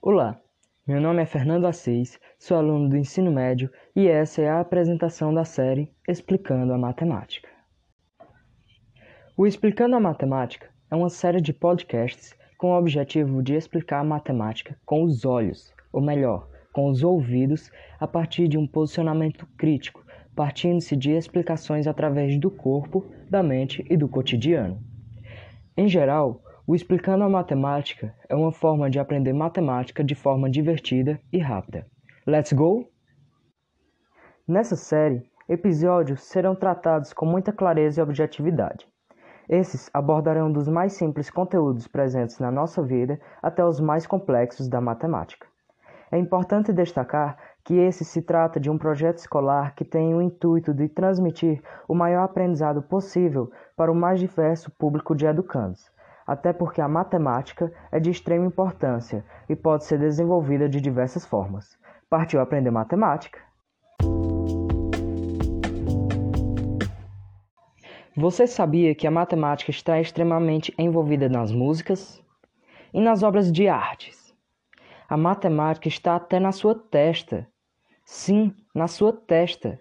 Olá, meu nome é Fernando Assis, sou aluno do ensino médio e essa é a apresentação da série Explicando a Matemática. O Explicando a Matemática é uma série de podcasts com o objetivo de explicar a matemática com os olhos, ou melhor, com os ouvidos, a partir de um posicionamento crítico, partindo-se de explicações através do corpo, da mente e do cotidiano. Em geral, o Explicando a Matemática é uma forma de aprender matemática de forma divertida e rápida. Let's go? Nessa série, episódios serão tratados com muita clareza e objetividade. Esses abordarão dos mais simples conteúdos presentes na nossa vida até os mais complexos da matemática. É importante destacar que esse se trata de um projeto escolar que tem o intuito de transmitir o maior aprendizado possível para o mais diverso público de educandos até porque a matemática é de extrema importância e pode ser desenvolvida de diversas formas. Partiu aprender matemática? Você sabia que a matemática está extremamente envolvida nas músicas e nas obras de artes? A matemática está até na sua testa. Sim, na sua testa.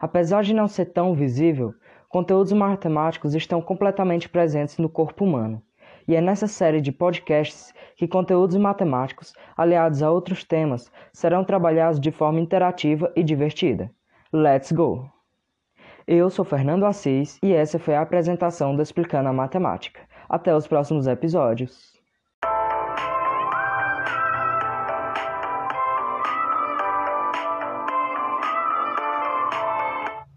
Apesar de não ser tão visível, conteúdos matemáticos estão completamente presentes no corpo humano. E é nessa série de podcasts que conteúdos matemáticos, aliados a outros temas, serão trabalhados de forma interativa e divertida. Let's go! Eu sou Fernando Assis e essa foi a apresentação do Explicando a Matemática. Até os próximos episódios.